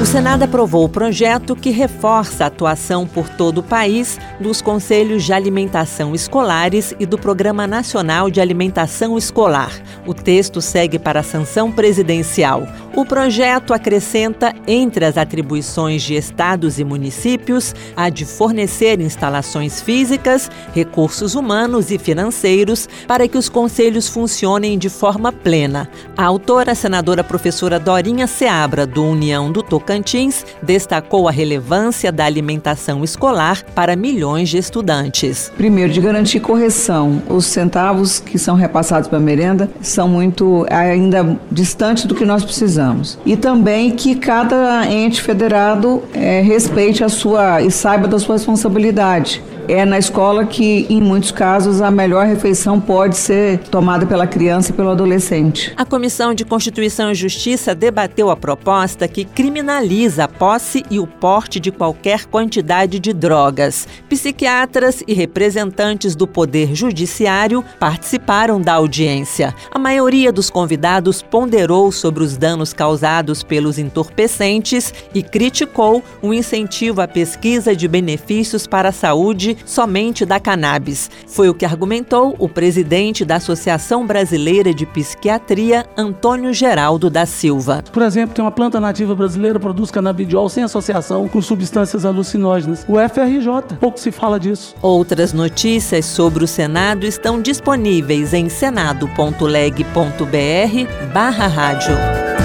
O Senado aprovou o projeto que reforça a atuação por todo o país dos Conselhos de Alimentação Escolares e do Programa Nacional de Alimentação Escolar. O texto segue para a sanção presidencial. O projeto acrescenta, entre as atribuições de estados e municípios, a de fornecer instalações físicas, recursos humanos e financeiros para que os conselhos funcionem de forma plena. A autora, a senadora professora Dorinha Seabra, do União do Tocantins, Tocantins destacou a relevância da alimentação escolar para milhões de estudantes. Primeiro, de garantir correção. Os centavos que são repassados para a merenda são muito ainda distantes do que nós precisamos. E também que cada ente federado é, respeite a sua e saiba da sua responsabilidade é na escola que, em muitos casos, a melhor refeição pode ser tomada pela criança e pelo adolescente. A Comissão de Constituição e Justiça debateu a proposta que criminaliza a posse e o porte de qualquer quantidade de drogas. Psiquiatras e representantes do Poder Judiciário participaram da audiência. A maioria dos convidados ponderou sobre os danos causados pelos entorpecentes e criticou o incentivo à pesquisa de benefícios para a saúde somente da cannabis. Foi o que argumentou o presidente da Associação Brasileira de Psiquiatria, Antônio Geraldo da Silva. Por exemplo, tem uma planta nativa brasileira que produz canabidiol sem associação com substâncias alucinógenas. O FRJ, pouco se fala disso. Outras notícias sobre o Senado estão disponíveis em senado.leg.br barra rádio.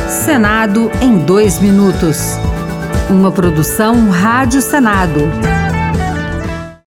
Senado em dois minutos. Uma produção Rádio Senado.